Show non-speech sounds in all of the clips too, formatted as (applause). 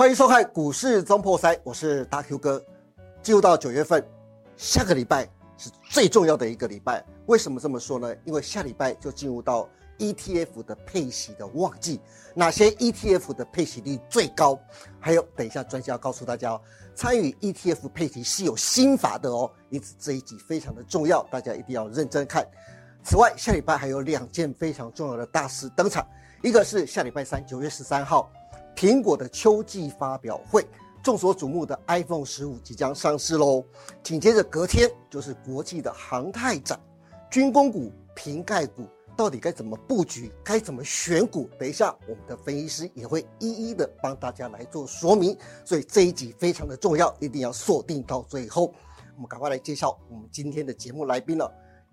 欢迎收看股市中破塞，我是大 Q 哥。进入到九月份，下个礼拜是最重要的一个礼拜。为什么这么说呢？因为下礼拜就进入到 ETF 的配息的旺季。哪些 ETF 的配息率最高？还有，等一下专家告诉大家哦，参与 ETF 配息是有心法的哦。因此这一集非常的重要，大家一定要认真看。此外，下礼拜还有两件非常重要的大事登场，一个是下礼拜三，九月十三号。苹果的秋季发表会，众所瞩目的 iPhone 十五即将上市喽。紧接着隔天就是国际的航太展，军工股、瓶盖股到底该怎么布局，该怎么选股？等一下我们的分析师也会一一的帮大家来做说明。所以这一集非常的重要，一定要锁定到最后。我们赶快来介绍我们今天的节目来宾了。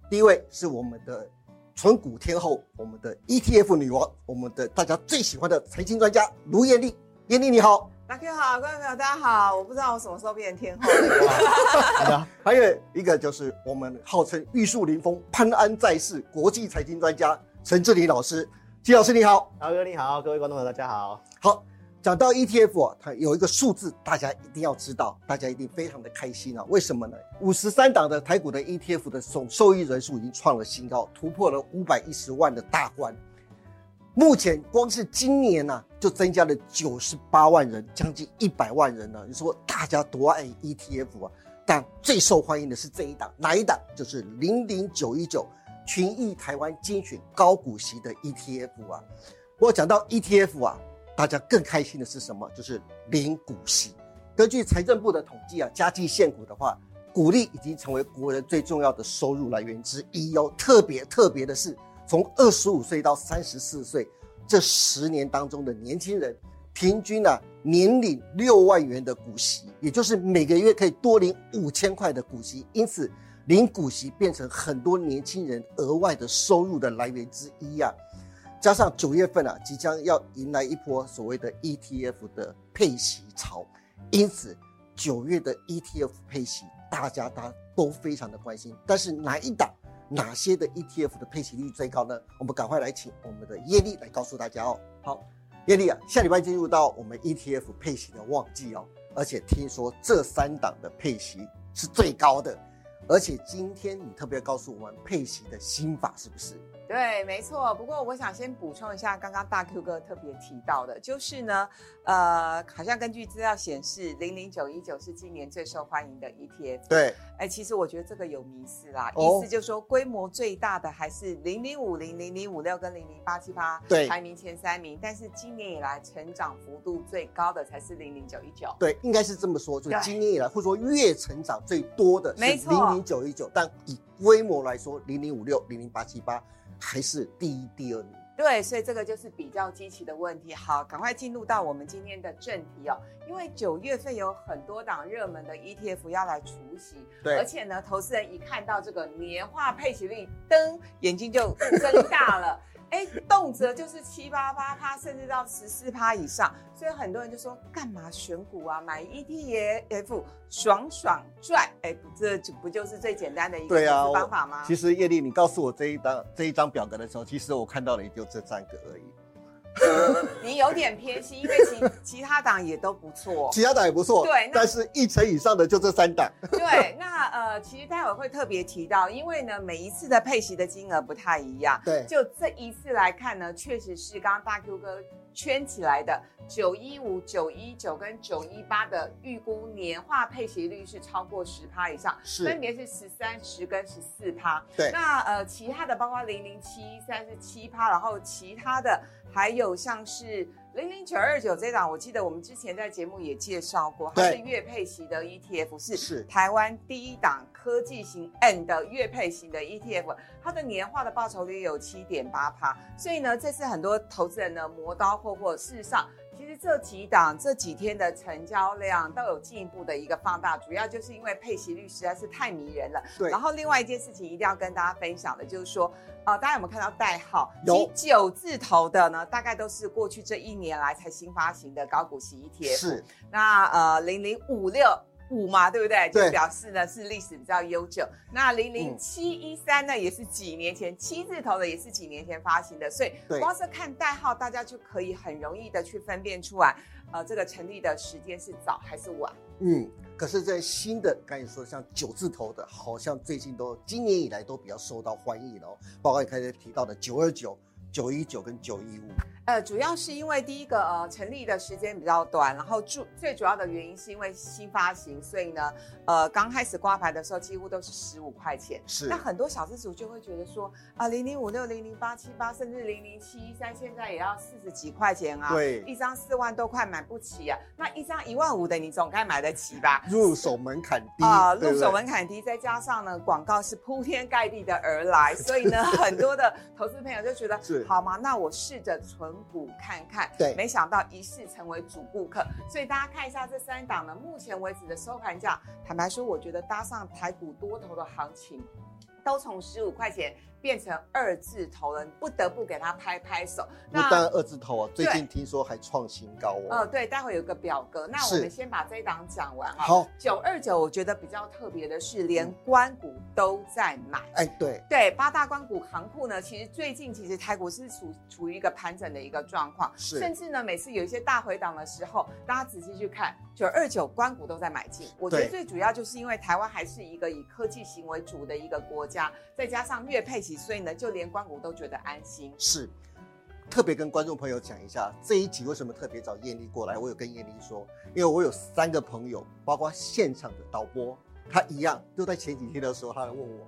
第一位是我们的。纯股天后，我们的 ETF 女王，我们的大家最喜欢的财经专家卢艳丽，艳丽你好，大家好，观众朋友大家好，我不知道我什么时候变成天后了。(laughs) 还有一个就是我们号称玉树临风、潘安在世国际财经专家陈志林老师，季老师你好，大哥你好，各位观众朋友大家好，好。讲到 ETF 啊，它有一个数字，大家一定要知道，大家一定非常的开心啊！为什么呢？五十三档的台股的 ETF 的总受益人数已经创了新高，突破了五百一十万的大关。目前光是今年呢，就增加了九十八万人，将近一百万人了。你说大家多爱 ETF 啊？但最受欢迎的是这一档，哪一档？就是零零九一九群益台湾精选高股息的 ETF 啊！我讲到 ETF 啊。大家更开心的是什么？就是零股息。根据财政部的统计啊，加计现股的话，股利已经成为国人最重要的收入来源之一哦。特别特别的是，从二十五岁到三十四岁这十年当中的年轻人，平均啊年领六万元的股息，也就是每个月可以多领五千块的股息。因此，领股息变成很多年轻人额外的收入的来源之一呀。加上九月份啊，即将要迎来一波所谓的 ETF 的配息潮，因此九月的 ETF 配息，大家大家都非常的关心。但是哪一档、哪些的 ETF 的配息率最高呢？我们赶快来请我们的叶丽来告诉大家哦。好，叶丽啊，下礼拜进入到我们 ETF 配息的旺季哦，而且听说这三档的配息是最高的，而且今天你特别告诉我们配息的心法是不是？对，没错。不过我想先补充一下，刚刚大 Q 哥特别提到的，就是呢，呃，好像根据资料显示，零零九一九是今年最受欢迎的 ETF。对，哎，其实我觉得这个有迷思啦，意思就是说规模最大的还是零零五零、零零五六跟零零八七八，对，排名前三名。但是今年以来成长幅度最高的才是零零九一九。对，应该是这么说，就今年以来或者说月成长最多的是零零九一九，但以规模来说，零零五六、零零八七八。还是第一、第二名。对，所以这个就是比较积极的问题。好，赶快进入到我们今天的正题哦。因为九月份有很多档热门的 ETF 要来除息，对，而且呢，投资人一看到这个年化配息率，噔，眼睛就睁大了。哎，动辄就是七八八趴，甚至到十四趴以上，所以很多人就说，干嘛选股啊？买 ETF 爽爽赚，哎，这就不就是最简单的一个方法吗？其实叶丽，你告诉我这一张这一张表格的时候，其实我看到的也就这三个而已。(laughs) 你有点偏心，因为其其他党也都不错，其他党也不错，对，但是一成以上的就这三党。对，那呃，其实待会会特别提到，因为呢，每一次的配息的金额不太一样，对，就这一次来看呢，确实是刚刚大 Q 哥圈起来的九一五、九一九跟九一八的预估年化配息率是超过十趴以上，是分别是十三、十跟十四趴。对，那呃，其他的包括零零七三是七趴，然后其他的。还有像是零零九二九这档，我记得我们之前在节目也介绍过，它是月配型的 ETF，是是台湾第一档科技型 N 的月配型的 ETF，它的年化的报酬率有七点八趴，所以呢，这次很多投资人呢磨刀霍霍，事实上。其实这几档这几天的成交量都有进一步的一个放大，主要就是因为配息率实在是太迷人了。对。然后另外一件事情一定要跟大家分享的，就是说，啊，大家有没有看到代号？有九字头的呢，大概都是过去这一年来才新发行的高股息 ETF。是。那呃，零零五六。五嘛，对不对？就表示呢是历史比较悠久。那零零七一三呢，也是几年前七字头的，也是几年前发行的。所以光是看代号，大家就可以很容易的去分辨出来。呃这个成立的时间是早还是晚。嗯，可是，在新的刚才说像九字头的，好像最近都今年以来都比较受到欢迎哦。包括你刚才提到的九二九、九一九跟九一五。呃，主要是因为第一个呃成立的时间比较短，然后主最主要的原因是因为新发行，所以呢，呃刚开始挂牌的时候几乎都是十五块钱。是那很多小资主就会觉得说啊，零零五六、零零八七八，甚至零零七一三，现在也要四十几块钱啊，对一张四万多块买不起啊，那一张一万五的你总该买得起吧？入手门槛低啊，入手门槛低，再加上呢，广告是铺天盖地的而来，所以呢，(laughs) 很多的投资朋友就觉得是，好吗？那我试着存股看看。对没想到一试成为主顾客，所以大家看一下这三档呢，目前为止的收盘价，坦白说，我觉得搭上台股多头的行情，都从十五块钱变成二字头了，你不得不给他拍拍手。不但二字头啊，最近听说还创新高呃，哦。对，待会有个表格，那我们先把这一档讲完啊。好，九二九，我觉得比较特别的是，连关股都在买。哎，对，对，八大关股行库呢，其实最近其实台股是处处于一个盘整的一个状况，是甚至呢，每次有一些大回档的时候，大家仔细去看，九二九关股都在买进。我觉得最主要就是因为台湾还是一个以科技型为主的一个国家，再加上月配息，所以呢，就连关谷都觉得安心。是。特别跟观众朋友讲一下，这一集为什么特别找艳丽过来？我有跟艳丽说，因为我有三个朋友，包括现场的导播，他一样都在前几天的时候，他来问我，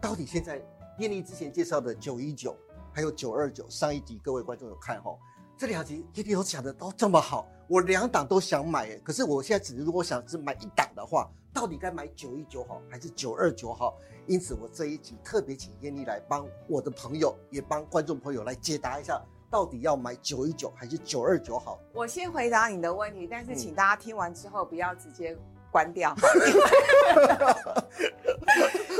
到底现在艳丽之前介绍的九一九还有九二九，上一集各位观众有看哈？这两集艳丽都讲的都这么好，我两档都想买，可是我现在只如果想只买一档的话，到底该买九一九好还是九二九好？因此，我这一集特别请艳丽来帮我的朋友，也帮观众朋友来解答一下，到底要买九一九还是九二九好？我先回答你的问题，但是嗯请大家听完之后不要直接关掉，(laughs)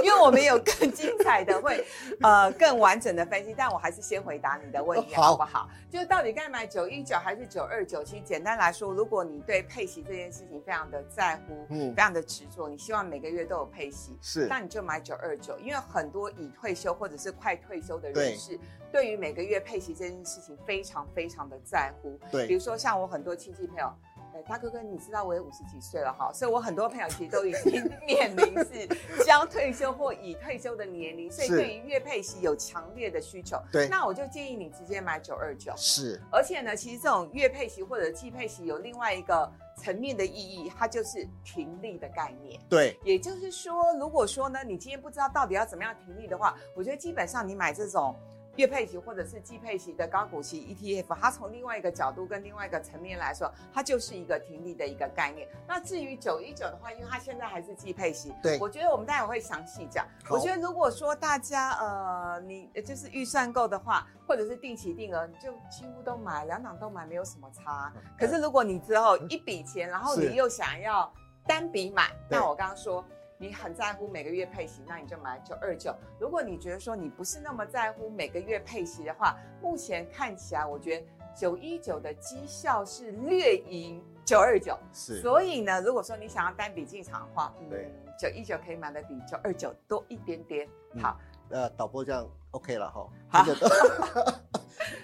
因为我们有更精彩的会，呃，更完整的分析。但我还是先回答你的问题，好好不好？就到底该买九一九还是九二九？其实简单来说，如果你对配息这件事情非常的在乎，嗯非常的执着，你希望每个月都有配息，是那你就买九二九，因为很多已退休或者是快退休的人士，对于每个月配息这件事情非常非常的在乎。对比如说像我很多亲戚朋友，哎，大哥哥，你知道我也五十几岁了哈，所以我很多朋友其实都已经 (laughs) 面临是将退休或已退休的年龄，所以对于月配息有强烈的需求。对那我就建议你直接买九二九。是而且呢，其实这种月配息或者季配息有另外一个层面的意义，它就是停利的概念。对，也就是说，如果说呢，你今天不知道到底要怎么样停利的话，我觉得基本上你买这种月配息或者是季配息的高股息 ETF，它从另外一个角度跟另外一个层面来说，它就是一个停利的一个概念。那至于九一九的话，因为它现在还是季配息，对我觉得我们待会会详细讲。我觉得如果说大家呃你呃就是预算够的话，或者是定期定额，你就几乎都买，两档都买，没有什么差。可是如果你之后一笔钱，然后你又想要单笔买，那我刚刚说。你很在乎每个月配息，那你就买九二九。如果你觉得说你不是那么在乎每个月配息的话，目前看起来，我觉得九一九的绩效是略赢九二九。是所以呢，如果说你想要单笔进场的话，对嗯，九一九可以买的比九二九多一点点。嗯好，呃，导播这样 OK 了哈，好 (laughs)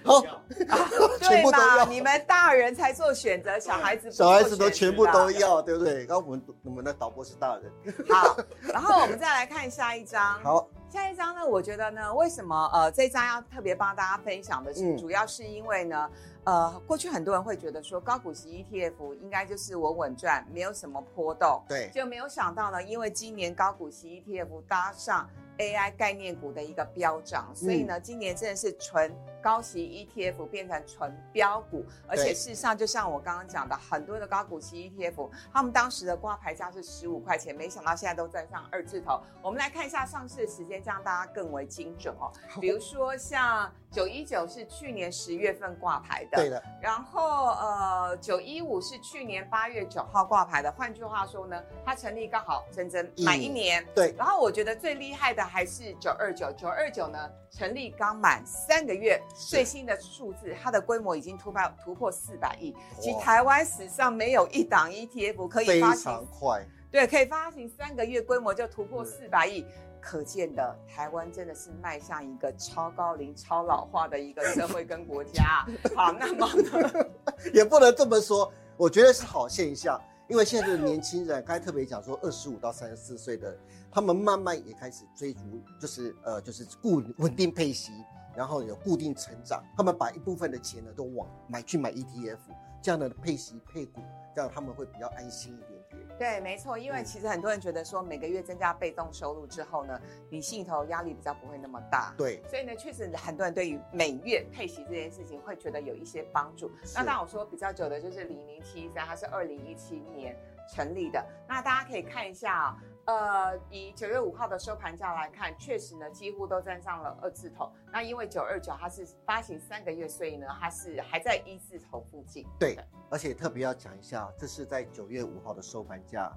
好，(laughs) 全对嘛？部都要你们大人才做选择，小孩子小孩子都全部都要，对不对？刚刚我们我们的导播是大人，好，(laughs) 然后我们再来看下一张。好，下一张呢，我觉得呢，为什么呃这张要特别帮大家分享的是，嗯主要是因为呢，呃，过去很多人会觉得说高股息 ETF 应该就是稳稳赚，没有什么波动，对，就没有想到呢，因为今年高股息 ETF 搭上 AI 概念股的一个飙涨，所以呢，今年真的是纯高息 ETF 变成纯标股，而且事实上，就像我刚刚讲的，很多的高股息 ETF，他们当时的挂牌价是十五块钱，没想到现在都站上二字头。我们来看一下上市的时间，这样大家更为精准哦。比如说像九一九是去年十月份挂牌的，对的，然后呃，九一五是去年八月九号挂牌的。换句话说呢，它成立刚好整整满一年。对，然后我觉得最厉害的还是九二九，九二九呢成立刚满三个月，最新的数字，它的规模已经突破突破四百亿。其实台湾史上没有一档 ETF 可以非发行常快，对，可以发行三个月，规模就突破是四百亿。可见的，台湾真的是迈向一个超高龄、超老化的一个社会跟国家。好，那么呢，(laughs) 也不能这么说，我觉得是好现象，因为现在的年轻人，刚才特别讲说，二十五到三十四岁的，他们慢慢也开始追逐，就是呃，就是固稳定配息，然后有固定成长，他们把一部分的钱呢都往买去买 ETF，这样的配息配股，这样他们会比较安心一点。对，没错，因为嗯其实很多人觉得说每个月增加被动收入之后呢，你心里头压力比较不会那么大。对，所以呢，确实很多人对于每月配息这件事情会觉得有一些帮助。那当然我说比较久的就是零零七三，它是二零一七年成立的。那大家可以看一下啊、呃，以九月五号的收盘价来看，确实呢几乎都站上了二字头。那因为九二九它是发行三个月，所以呢它是还在一字头附近。对，而且特别要讲一下，这是在九月五号的收盘价，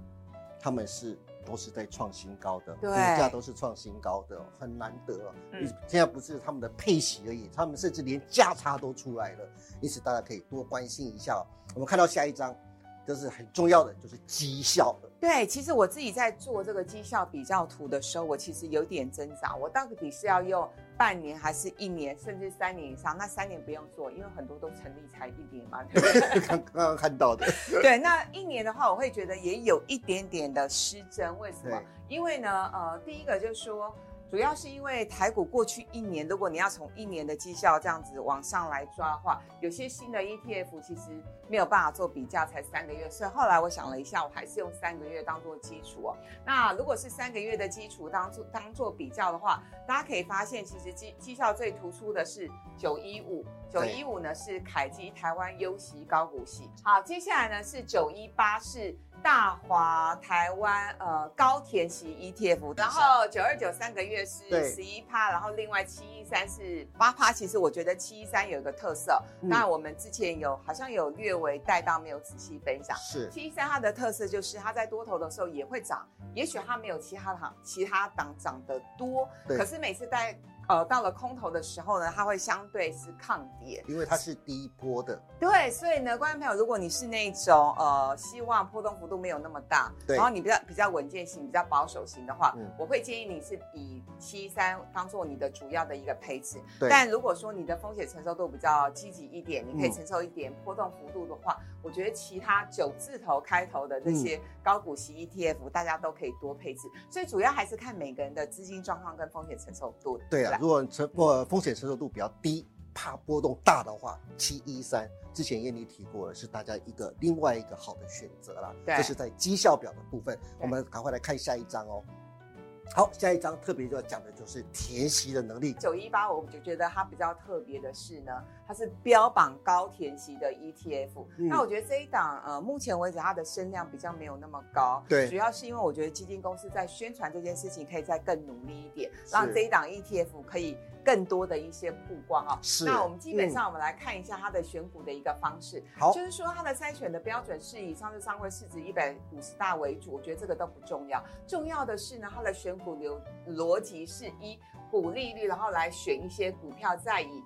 他们是都是在创新高的，对股价都是创新高的，很难得哦。嗯嗯，现在不是他们的配息而已，他们甚至连价差都出来了，因此大家可以多关心一下哦。我们看到下一张，这是很重要的，就是绩效了。对，其实我自己在做这个绩效比较图的时候，我其实有点挣扎，我到底是要用半年还是一年，甚至三年以上？那三年不用做，因为很多都成立才一年嘛，对不对？刚 (laughs) 刚刚看到的，对，那一年的话，我会觉得也有一点点的失真。为什么？因为呢，呃，第一个就是说，主要是因为台股过去一年，如果你要从一年的绩效这样子往上来抓的话，有些新的 ETF 其实没有办法做比较，才三个月。所以后来我想了一下，我还是用三个月当做基础哦。那如果是三个月的基础当做当做比较的话，大家可以发现，其实绩绩效最突出的是九一五，九一五呢是凯基台湾优息高股息。好，接下来呢是九一八是大华台湾呃高田型 ETF，然后九二九三个月是十一趴，然后另外七一三是八趴。其实我觉得七一三有一个特色，嗯。当然我们之前有好像有略微带到，没有仔细分享。是。七一三它的特色就是它在多头的时候也会涨，也许它没有其他行其他档涨得多，可是每次在呃到了空头的时候呢，它会相对是抗跌。因为它是第一波的，对，所以呢，观众朋友，如果你是那种呃希望波动幅度没有那么大，对然后你比较比较稳健型、比较保守型的话，嗯我会建议你是以七三当做你的主要的一个配置。对但如果说你的风险承受度比较积极一点，你可以嗯承受一点波动幅度的话，我觉得其他九字头开头的这嗯些高股息 ETF，、大家都可以多配置。所以主要还是看每个人的资金状况跟风险承受度。对啊，如果承呃风险承受度比较低，怕波动大的话，七一三之前燕妮提过了，是大家一个另外一个好的选择啦。对这是在绩效表的部分，我们赶快来看下一张哦。好，下一张特别就要讲的就是填息的能力。九一八，我就觉得它比较特别的是呢，它是标榜高填息的 ETF。嗯那我觉得这一档呃，目前为止它的声量比较没有那么高，对主要是因为我觉得基金公司在宣传这件事情可以再更努力一点，是让这一档 ETF 可以更多的一些曝光啊。是那我们基本上我们来看一下它的选股的一个方式，好就是说它的筛选的标准是以上市上柜市值一百五十大为主，我觉得这个都不重要，重要的是呢，它的选股流逻辑是以股利率，然后来选一些股票，再以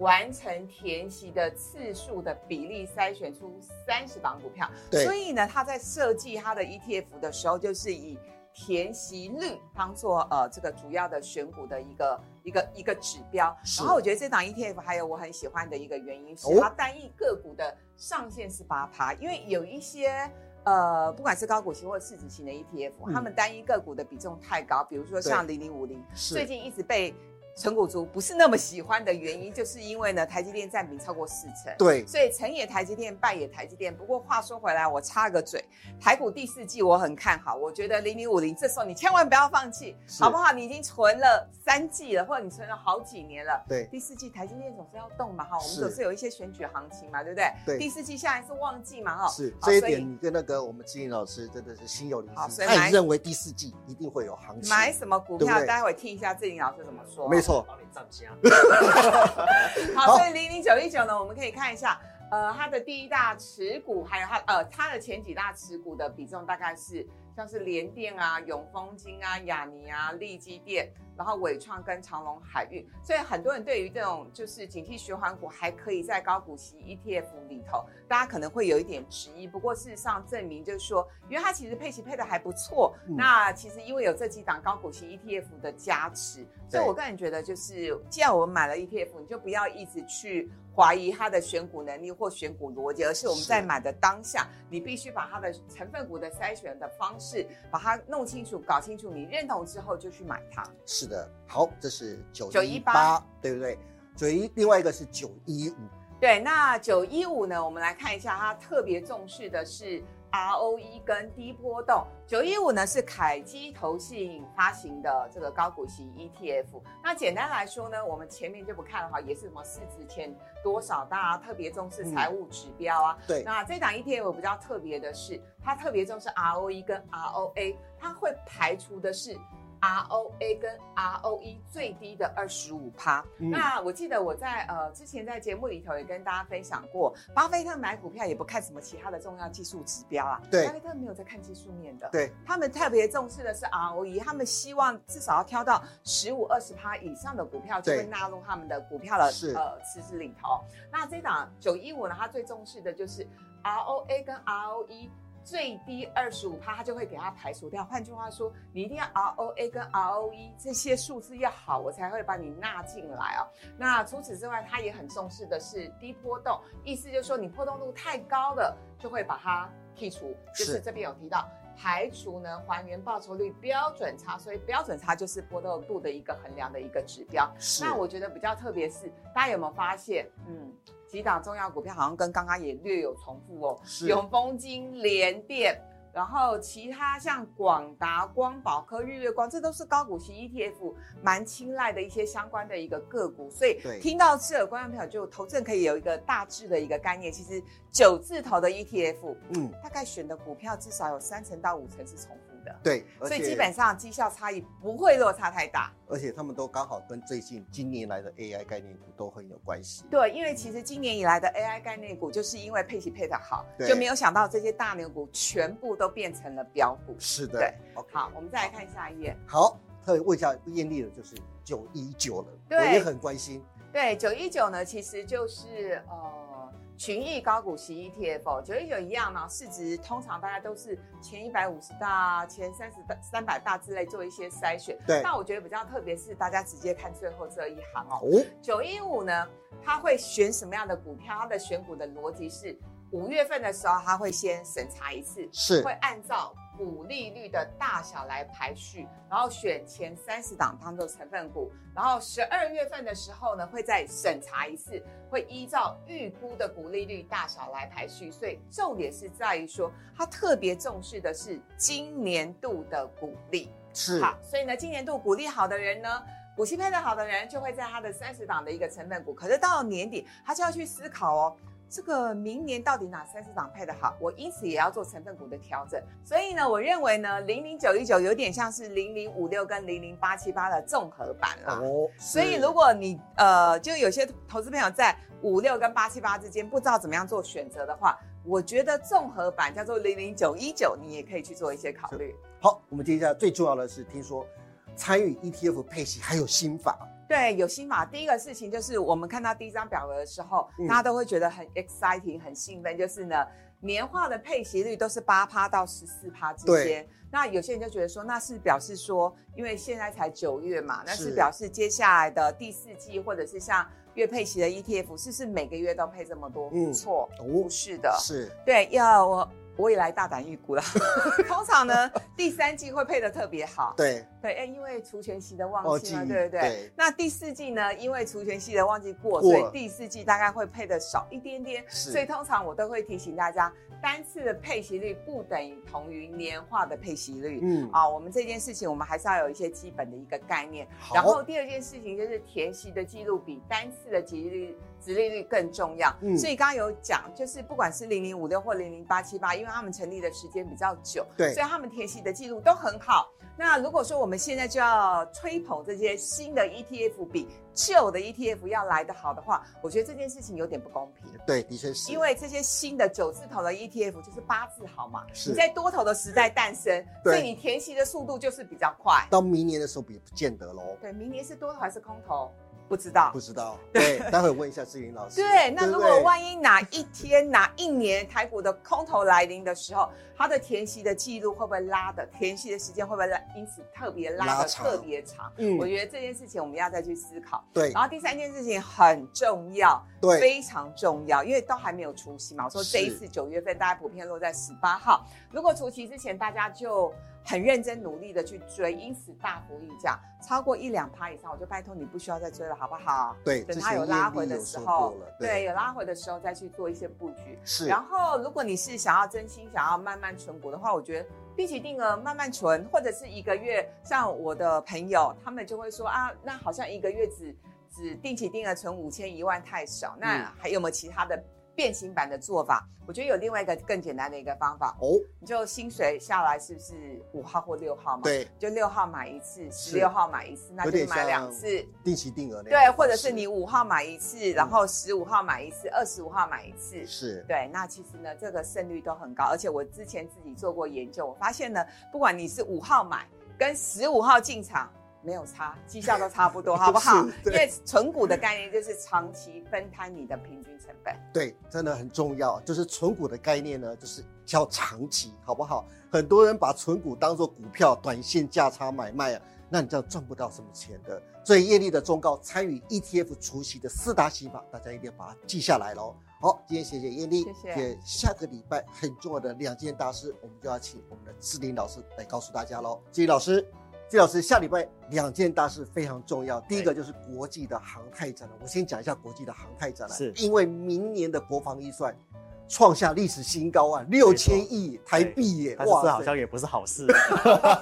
完成填息的次数的比例筛选出三十档股票。对所以呢，他在设计他的 ETF 的时候，就是以填息率当做呃这个主要的选股的一个一个一个指标。然后我觉得这档 ETF 还有我很喜欢的一个原因是哦它单一个股的上限是八趴，因为有一些。呃，不管是高股息或者市值型的 ETF，、嗯他们单一个股的比重太高，比如说像零零五零，最近一直被纯股族不是那么喜欢的原因，就是因为呢，台积电占比超过四成。对，所以成也台积电，败也台积电。不过话说回来，我插个嘴，台股第四季我很看好，我觉得零零五零这时候你千万不要放弃，好不好？你已经存了三季了，或者你存了好几年了。对第四季台积电总是要动嘛，哈，我们是总是有一些选举行情嘛，对不对？对第四季下来是旺季嘛，哈。是这一点，你跟那个我们志颖老师真的是心有灵犀，好所以买他也认为第四季一定会有行情。买什么股票？待会听一下志玲老师怎么说。没错，帮你站香。(laughs) 好，好所以零零九一九呢，我们可以看一下，呃，它的第一大持股，还有它呃它的前几大持股的比重大概是像是联电啊、永丰金啊、亚尼啊、利基电，然后伟创跟长隆海运，所以很多人对于这种就是景气循环股还可以在高股息 ETF 里头，大家可能会有一点质疑。不过事实上证明就是说，因为它其实配息配的还不错，嗯那其实因为有这几档高股息 ETF 的加持，所以我个人觉得就是，既然我们买了 ETF，你就不要一直去怀疑它的选股能力或选股逻辑，而是我们在买的当下，你必须把它的成分股的筛选的方式把它弄清楚、搞清楚，你认同之后就去买它。是的，好，这是九一八，对不对？九一，另外一个是九一五，对，那九一五呢，我们来看一下，它特别重视的是 ROE 跟低波动。九一五呢是凯基投信发行的这个高股息 ETF。那简单来说呢，我们前面就不看了哈，也是什么市值前多少大，特别重视财务指标啊。对，那这档 ETF 比较特别的是，它特别重视 ROE 跟 ROA，它会排除的是 ROA 跟 ROE 最低的二十五趴。嗯那我记得我在呃之前在节目里头也跟大家分享过，巴菲特买股票也不看什么其他的重要技术指标啊，对巴菲特没有在看技术面的，对，他们特别重视的是 ROE，他们希望至少要挑到十五二十趴以上的股票就会对纳入他们的股票的呃池子里头。那这档九一五呢，它最重视的就是 ROA 跟 ROE。最低二十五趴，它就会给它排除掉。换句话说，你一定要 ROA 跟 ROE 这些数字要好，我才会把你纳进来哦。那除此之外，它也很重视的是低波动，意思就是说你波动度太高了，就会把它剔除。就是是这边有提到排除呢还原报酬率标准差，所以标准差就是波动度的一个衡量的一个指标。是那我觉得比较特别是，大家有没有发现，嗯，几档重要股票好像跟刚刚也略有重复哦，是永丰金、联电。然后其他像广达、光宝科、日月光，这都是高股息 ETF 蛮青睐的一些相关的一个个股，所以对听到这，观众朋友就投资人可以有一个大致的一个概念。其实九字头的 ETF，嗯，大概选的股票至少有三成到五成是重复的，对，所以基本上绩效差异不会落差太大。而且他们都刚好跟最近今年来的 AI 概念股都很有关系。对，因为其实今年以来的 AI 概念股，就是因为配息配得好，就没有想到这些大牛股全部都变成了标股。是的，对 OK，好，我们再来看下一页。好，特别问一下艳丽的就是九一九了，对我也很关心。对，九一九呢，其实就是呃群益高股息 ETF，九一九一样呢，市值通常大家都是前一百五十大、前三十大、三百大之类做一些筛选。对那我觉得比较特别是大家直接看最后这一行哦，哦，九一五呢，它会选什么样的股票？它的选股的逻辑是，五月份的时候，它会先审查一次，是会按照股利率的大小来排序，然后选前三十档当做成分股，然后十二月份的时候呢，会再审查一次，会依照预估的股利率大小来排序。所以重点是在于说，它特别重视的是今年度的股利。是，好，所以呢，今年度股利好的人呢，股息配的好的人，就会在他的三十档的一个成分股。可是到了年底，他就要去思考哦，这个明年到底哪三十档配的好？我因此也要做成分股的调整。所以呢，我认为呢，零零九一九有点像是零零五六跟零零八七八的综合版啦。哦，所以如果你呃，就有些投资朋友在五六跟八七八之间不知道怎么样做选择的话，我觉得综合版叫做零零九一九，你也可以去做一些考虑。好，我们接下来最重要的是，听说参与 ETF 配息还有新法，对，有新法。第一个事情就是我们看到第一张表格的时候，嗯大家都会觉得很 exciting、很兴奋，就是呢，年化的配息率都是八趴到十四趴之间。那有些人就觉得说，那是表示说，因为现在才九月嘛，那是是表示接下来的第四季或者是像月配息的 ETF，是不是每个月都配这么多？嗯错，哦不是的。是对，要我我也来大胆预估了。(laughs) 通常呢，第三季会配的特别好。对，对，哎，因为除权息的旺季嘛，对不对？对那第四季呢，因为除权息的旺季过，过所以第四季大概会配的少一点点。是所以通常我都会提醒大家，单次的配息率不等于同于年化的配息率。嗯，啊，我们这件事情我们还是要有一些基本的一个概念。然后第二件事情就是填息的记录比单次的息率、殖利率更重要。嗯所以刚刚有讲，就是不管是零零五六或零零八七八，因为他们成立的时间比较久，对所以他们填息的记录都很好。那如果说我们现在就要吹捧这些新的 ETF 比旧的 ETF 要来得好的话，我觉得这件事情有点不公平。对，的确是，因为这些新的九字头的 ETF 就是八字好嘛，是你在多头的时代诞生，所以你填息的速度就是比较快。到明年的时候也不见得喽。对，明年是多头还是空头？不知道不。知道。(laughs) 对，待会问一下志云老师。对，那如果万一哪一天、哪一年台股的空头来临的时候，它的填息的记录会不会拉的？填息的时间会不会拉？因此特别拉的特别长？嗯我觉得这件事情我们要再去思考。对然后第三件事情很重要，对非常重要，因为都还没有除息嘛。我说这一次九月份大家普遍落在十八号，如果除息之前大家就很认真努力的去追，因此大幅溢价超过一两趴以上，我就拜托你不需要再追了，好不好？对，等它有拉回的时候对，有拉回的时候再去做一些布局。是，然后，如果你是想要真心想要慢慢存股的话，我觉得定期定额慢慢存，或者是一个月，像我的朋友，他们就会说啊，那好像一个月只只定期定额存五千一万太少，嗯那还有没有其他的变形版的做法？我觉得有另外一个更简单的一个方法，哦，你就薪水下来是不是五号或六号嘛？，对，就六号买一次，是十六号买一次，那就买两次。定期定额的对，或者是你五号买一次，然后十五号买一次，二十五号买一次。是对，那其实呢，这个胜率都很高，而且我之前自己做过研究，我发现呢，不管你是五号买跟十五号进场，没有差，绩效都差不多，(laughs) 好不好？因为存股的概念就是长期分摊你的平均成本。对，真的很重要。就是存股的概念呢，就是叫长期，好不好？很多人把存股当做股票短线价差买卖啊，那你这样赚不到什么钱的。所以业力的忠告，参与 ETF 除息的四大心法，大家一定要把它记下来喽。好，今天谢谢叶丽，谢谢下个礼拜很重要的两件大事，我们就要请我们的志玲老师来告诉大家喽。志玲老师，季老师，下礼拜两件大事非常重要。第一个就是国际的航太展了，我先讲一下国际的航太展了，是因为明年的国防预算创下历史新高啊，六千亿台币耶！哇这好像也不是好事。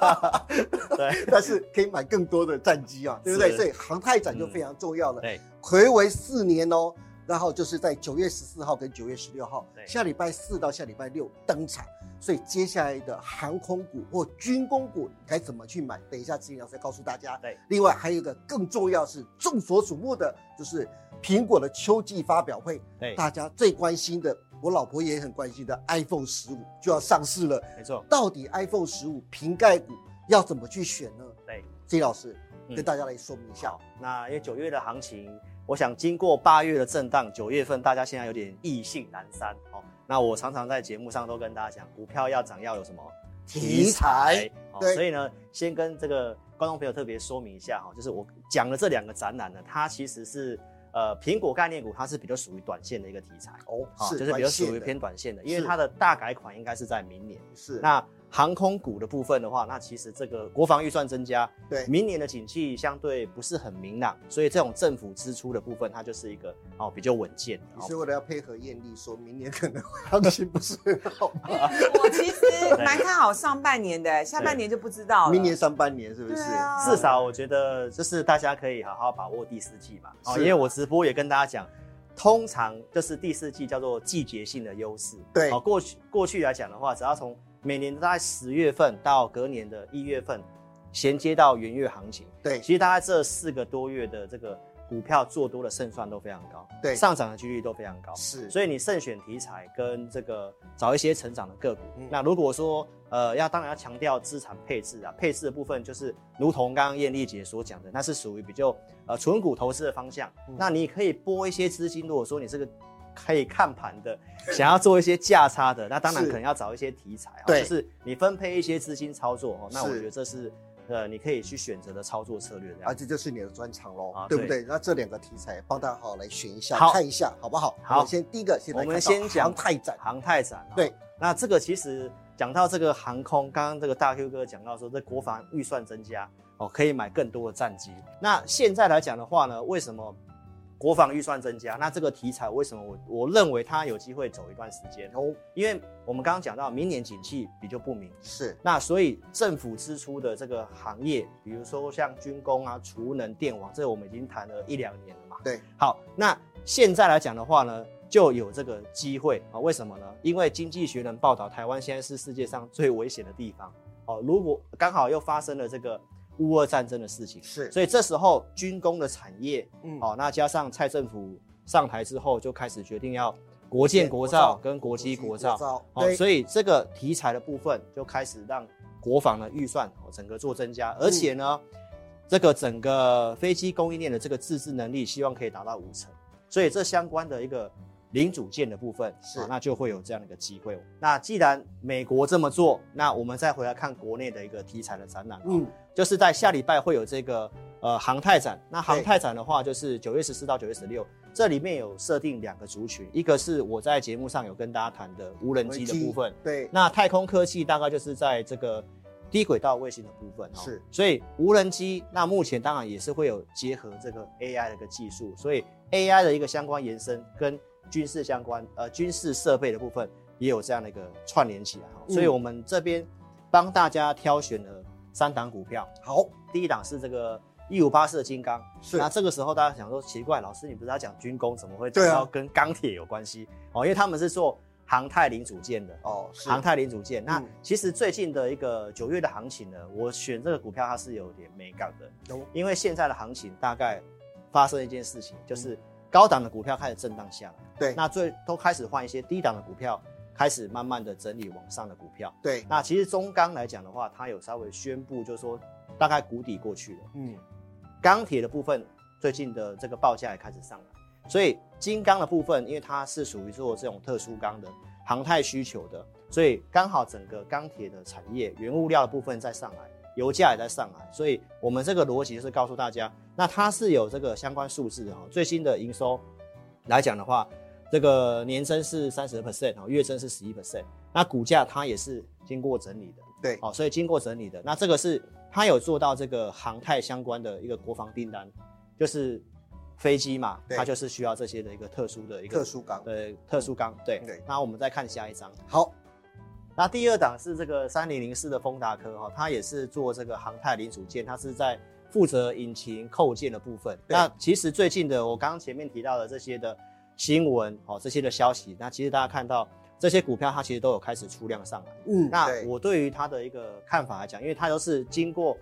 (laughs) 对但是可以买更多的战机啊，对不对？所以航太展就非常重要了。对，暌违四年哦，然后就是在九月十四号跟九月十六号，下礼拜四到下礼拜六登场。所以接下来的航空股或军工股该怎么去买？等一下志颖老师再告诉大家。对，另外还有一个更重要是众所瞩目的，就是苹果的秋季发表会，对，大家最关心的，我老婆也很关心的 iPhone 十五就要上市了。没错，到底 iPhone 十五瓶盖股要怎么去选呢？对。金老师嗯跟大家来说明一下。好，那因为九月的行情，我想经过八月的震荡，九月份大家现在有点意兴阑珊哦。那我常常在节目上都跟大家讲，股票要涨要有什么题材哦所以呢，先跟这个观众朋友特别说明一下哈，就是我讲的这两个展览呢，它其实是呃苹果概念股，它是比较属于短线的一个题材。哦，好，是就是比较属于偏短线的，因为它的大改款应该是在明年。是那航空股的部分的话，那其实这个国防预算增加，对明年的景气相对不是很明朗，所以这种政府支出的部分，它就是一个哦比较稳健的。你是为了要配合艳丽，说明年可能行情不是很好吗？(laughs) 我其实蛮看好上半年的，(laughs) 下半年就不知道了。明年上半年是不是？啊至少我觉得就是大家可以好好把握第四季嘛，哦，因为我直播也跟大家讲，通常就是第四季叫做季节性的优势。对哦，过去过去来讲的话，只要从每年大概十月份到隔年的一月份，衔接到元月行情，对其实大概这四个多月的这个股票做多的胜算都非常高，对上涨的几率都非常高。是，所以你慎选题材跟这个找一些成长的个股。嗯那如果说呃要当然要强调资产配置啊，配置的部分就是如同刚刚艳丽姐所讲的，那是属于比较呃纯股投资的方向。嗯那你可以拨一些资金，如果说你是个可以看盘的，想要做一些价差的，那当然可能要找一些题材啊，对就是你分配一些资金操作哦。那我是觉得这是呃你可以去选择的操作策略而。这就是你的专长喽啊，对不对？那这两个题材帮大家好好来选一下，好看一下好不好？好先第一个我们先讲航太展，航太展、哦。对，那这个其实讲到这个航空，刚刚这个大 Q 哥讲到说，这国防预算增加哦，可以买更多的战机。那现在来讲的话呢，为什么国防预算增加？那这个题材为什么我我认为它有机会走一段时间？哦，因为我们刚刚讲到明年景气比较不明，是那所以政府支出的这个行业，比如说像军工啊、储能、电网，这个我们已经谈了一两年了嘛。对，好，那现在来讲的话呢，就有这个机会啊？为什么呢？因为经济学人报道，台湾现在是世界上最危险的地方哦。如果刚好又发生了这个乌俄战争的事情，是，所以这时候军工的产业嗯，哦，那加上蔡政府上台之后，就开始决定要国建国国造造。跟国机国造。造，哦，所以这个题材的部分就开始让国防的预算哦整个做增加，而且呢，这个整个飞机供应链的这个自制能力，希望可以达到五成，所以这相关的一个零组件的部分，是。啊那就会有这样的一个机会。那既然美国这么做，那我们再回来看国内的一个题材的展览，嗯，嗯，就是在下礼拜会有这个呃航太展。那航太展的话，就是九月十四到九月十六，这里面有设定两个族群，一个是我在节目上有跟大家谈的无人机的部分，对，那太空科技大概就是在这个低轨道卫星的部分，哦。是，所以无人机那目前当然也是会有结合这个 AI 的一个技术，所以 AI 的一个相关延伸跟军事相关呃军事设备的部分也有这样的一个串联起来哈，嗯。所以我们这边帮大家挑选了三档股票，好，第一档是这个一五八四的金刚，是。那这个时候大家想说奇怪，老师你不是要讲军工，怎么会对啊。跟钢铁有关系？哦，因为他们是做航太零组件的。哦，是。航太零组件，那嗯。其实最近的一个九月的行情呢，我选这个股票它是有点美感的，因为现在的行情大概发生一件事情，就是高档的股票开始震荡下来，对。那最都开始换一些低档的股票，开始慢慢的整理往上的股票。对，那其实中钢来讲的话，它有稍微宣布，就是说大概谷底过去了。嗯，钢铁的部分最近的这个报价也开始上来，所以金钢的部分，因为它是属于做这种特殊钢的航太需求的，所以刚好整个钢铁的产业原物料的部分在上来，油价也在上来，所以我们这个逻辑就是告诉大家，那它是有这个相关数字的哈，最新的营收来讲的话，这个年增是三十 percent 哦，月增是十一 percent，那股价它也是经过整理的，对，哦，所以经过整理的，那这个是它有做到这个航太相关的一个国防订单，就是飞机嘛，对。它就是需要这些的一个特殊的一个特殊钢，呃特殊钢，对。对。那我们再看下一张，好，那第二档是这个三零零四的丰达科哈，它也是做这个航太零组件，它是在负责引擎扣件的部分。那其实最近的我刚刚前面提到的这些的新闻哦，这些的消息，那其实大家看到这些股票它其实都有开始出量上来。嗯，那我对于它的一个看法来讲，因为它都是经过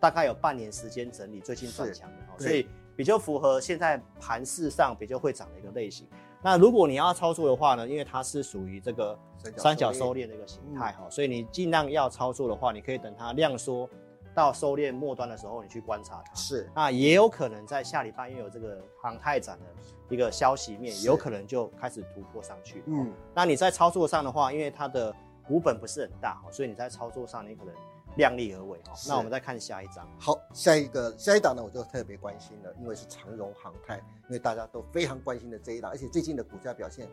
大概有半年时间整理，最近转强的哦，所以比较符合现在盘市上比较会涨的一个类型。那如果你要操作的话呢，因为它是属于这个三角收敛的一个形态哈，所以你尽量要操作的话，你可以等它量缩到收敛末端的时候，你去观察它。是那也有可能在下礼拜因为有这个航太展的一个消息面，有可能就开始突破上去。嗯，嗯，那你在操作上的话，因为它的股本不是很大，所以你在操作上你可能量力而为哈。是那我们再看下一张，好，下一个下一档呢，我就特别关心了，因为是长荣航太，因为大家都非常关心的这一档，而且最近的股价表现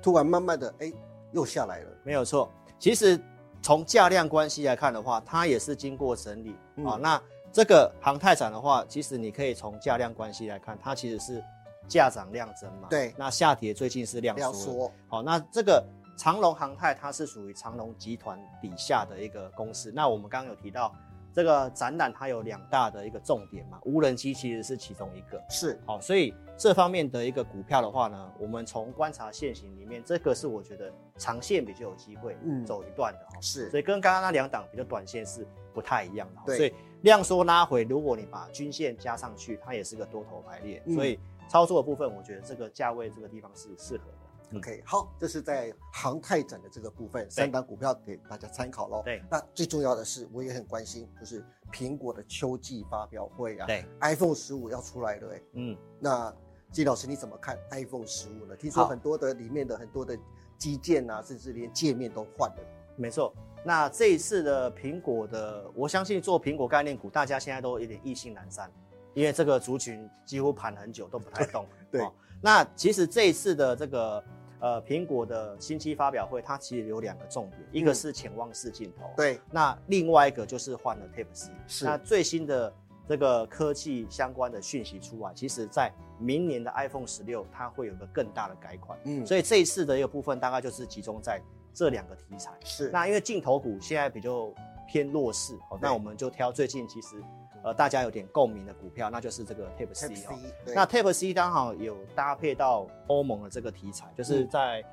突然慢慢的哎又下来了，没有错。其实从价量关系来看的话，它也是经过整理啊、嗯那这个航太展的话，其实你可以从价量关系来看，它其实是价涨量增嘛。对那下跌最近是量。缩，好，那这个长隆航太它是属于长隆集团底下的一个公司。那我们刚刚有提到这个展览，它有两大的一个重点嘛，无人机其实是其中一个。是好，所以这方面的一个股票的话呢，我们从观察现行里面，这个是我觉得长线比较有机会嗯走一段的哈。是所以跟刚刚那两档比较短线是不太一样的哈。对所以量缩拉回，如果你把均线加上去，它也是个多头排列。嗯所以操作的部分，我觉得这个价位这个地方是适合的。嗯 OK，好，这是在航太展的这个部分，三档股票给大家参考喽。对那最重要的是，我也很关心，就是苹果的秋季发表会啊，对，，iPhone 十五要出来了哎，嗯。那季老师你怎么看 iPhone 十五呢？听说很多的里面的很多的基建啊，甚至连界面都换了。没错，那这一次的苹果的，我相信做苹果概念股，大家现在都有点意兴阑珊，因为这个族群几乎盘很久都不太动。(laughs) 对哦那其实这一次的这个呃苹果的新机发表会，它其实有两个重点，一个是潜望式镜头，对，那另外一个就是换了 Type C。是那最新的这个科技相关的讯息出来，其实在明年的 iPhone 十六，它会有个更大的改款。嗯，所以这一次的一个部分大概就是集中在这两个题材。是那因为镜头股现在比较偏弱势，哦，那我们就挑最近其实呃大家有点共鸣的股票，那就是这个 Type C 哦。那 Tape C 刚好有搭配到欧盟的这个题材，就是嗯在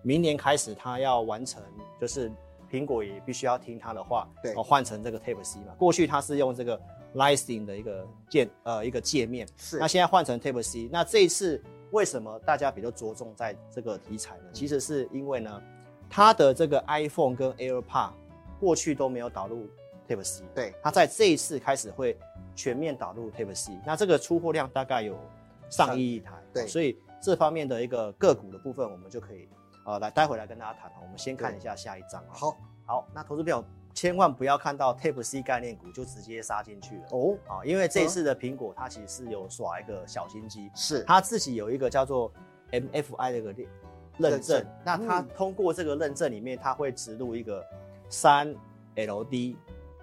明年开始，它要完成，就是苹果也必须要听它的话，对哦，换成这个 Tape C 嘛。过去它是用这个 Lightning 的一个界呃一个界面，是那现在换成 Tape C，那这一次为什么大家比较着重在这个题材呢？其实是因为呢，它的这个 iPhone 跟 AirPod 过去都没有导入 Type C，对，它在这一次开始会全面导入 Type C，那这个出货量大概有上亿台，对所以这方面的一个个股的部分，我们就可以呃来待会来跟大家谈。我们先看一下下一张啊。好好，那投资朋友千万不要看到 Type C 概念股就直接杀进去了哦，啊，因为这一次的苹果它其实是有耍一个小心机，是它自己有一个叫做 MFI 的一个认认证那它嗯通过这个认证里面，它会植入一个三 LD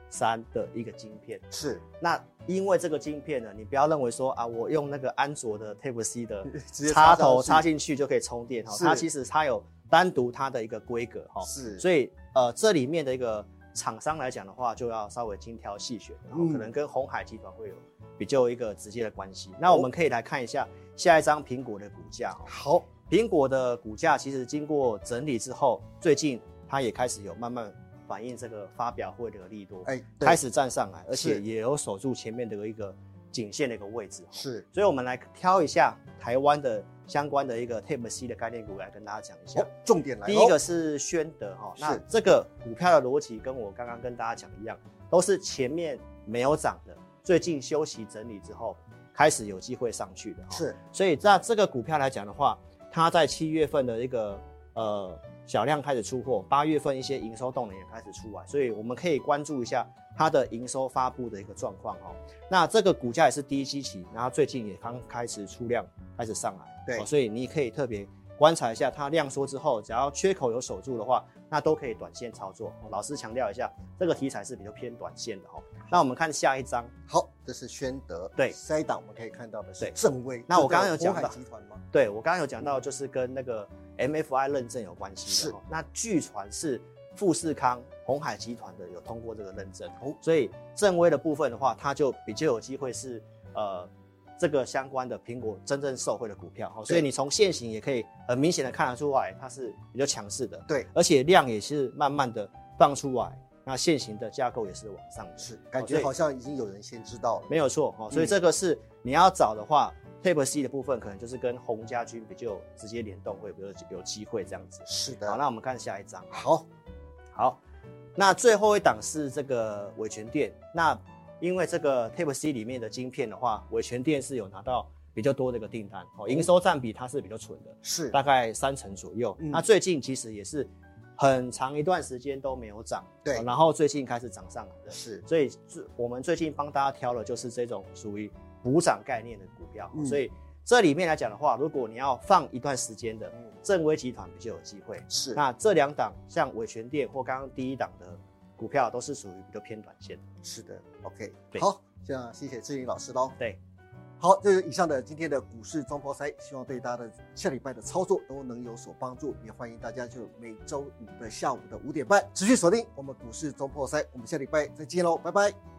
三的一个晶片。是，那因为这个晶片呢，你不要认为说啊，我用那个安卓的 Type C 的 (laughs) 插头插进去就可以充电哈，它其实它有单独它的一个规格哈，是，所以呃这里面的一个厂商来讲的话，就要稍微精挑细选，然后嗯。可能跟红海集团会有比较一个直接的关系。那我们可以来看一下下一张苹果的股价哦，好，苹果的股价其实经过整理之后，最近它也开始有慢慢反映这个发表会的利多，哎，对开始站上来，而且也有守住前面的一个颈线的一个位置。是，所以我们来挑一下台湾的相关的一个 Type C 的概念股来跟大家讲一下哦。，重点来，第一个是宣德哈，是那这个股票的逻辑跟我刚刚跟大家讲一样，都是前面没有涨的，最近休息整理之后开始有机会上去的。，是所以在这个股票来讲的话，它在七月份的一个呃小量开始出货，八月份一些营收动能也开始出来，所以我们可以关注一下它的营收发布的一个状况哦。那这个股价也是低基期，然后最近也刚开始出量，开始上来，对哦所以你可以特别观察一下它量缩之后，只要缺口有守住的话，那都可以短线操作。哦老师强调一下，这个题材是比较偏短线的哦。那我们看下一张，好，这是宣德，对下一档我们可以看到的是对正威，那我刚刚有讲到集团吗？对我刚刚有讲到，就是跟那个 MFI 认证有关系的、是。那据传是富士康、红海集团的有通过这个认证，哦。所以正威的部分的话，它就比较有机会是呃这个相关的苹果真正受惠的股票。哦，所以你从现行也可以很明显的看得出来，它是比较强势的，对，而且量也是慢慢的放出来，那现行的架构也是往上的，是，感觉好像已经有人先知道了，没有错哦，所以嗯。这个是你要找的话、t y p e C 的部分可能就是跟红家军比较直接联动，会比较有机会这样子。是的，好，那我们看下一张。好，好，那最后一档是这个伟全电。那因为这个 Type C 里面的晶片的话，伟全电是有拿到比较多的一个订单哦，营收占比它是比较纯的，是大概三成左右。嗯那最近其实也是很长一段时间都没有涨，对哦然后最近开始涨上来的。是所以最我们最近帮大家挑的就是这种属于补涨概念的股票，嗯所以这里面来讲的话，如果你要放一段时间的，嗯正威集团比较有机会。是，那这两档像伟全电或刚刚第一档的股票，都是属于比较偏短线的。是的，OK，好，这样谢谢志玲老师喽。对，好，这是以上的今天的股市中破塞，希望对大家的下礼拜的操作都能有所帮助，也欢迎大家就每周五的下午的五点半持续锁定我们股市中破塞，我们下礼拜再见喽，拜拜。